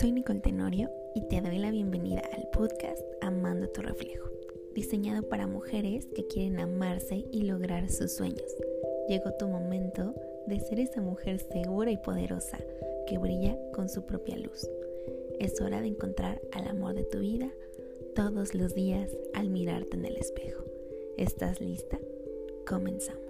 Soy Nicole Tenorio y te doy la bienvenida al podcast Amando tu reflejo, diseñado para mujeres que quieren amarse y lograr sus sueños. Llegó tu momento de ser esa mujer segura y poderosa que brilla con su propia luz. Es hora de encontrar al amor de tu vida todos los días al mirarte en el espejo. ¿Estás lista? Comenzamos.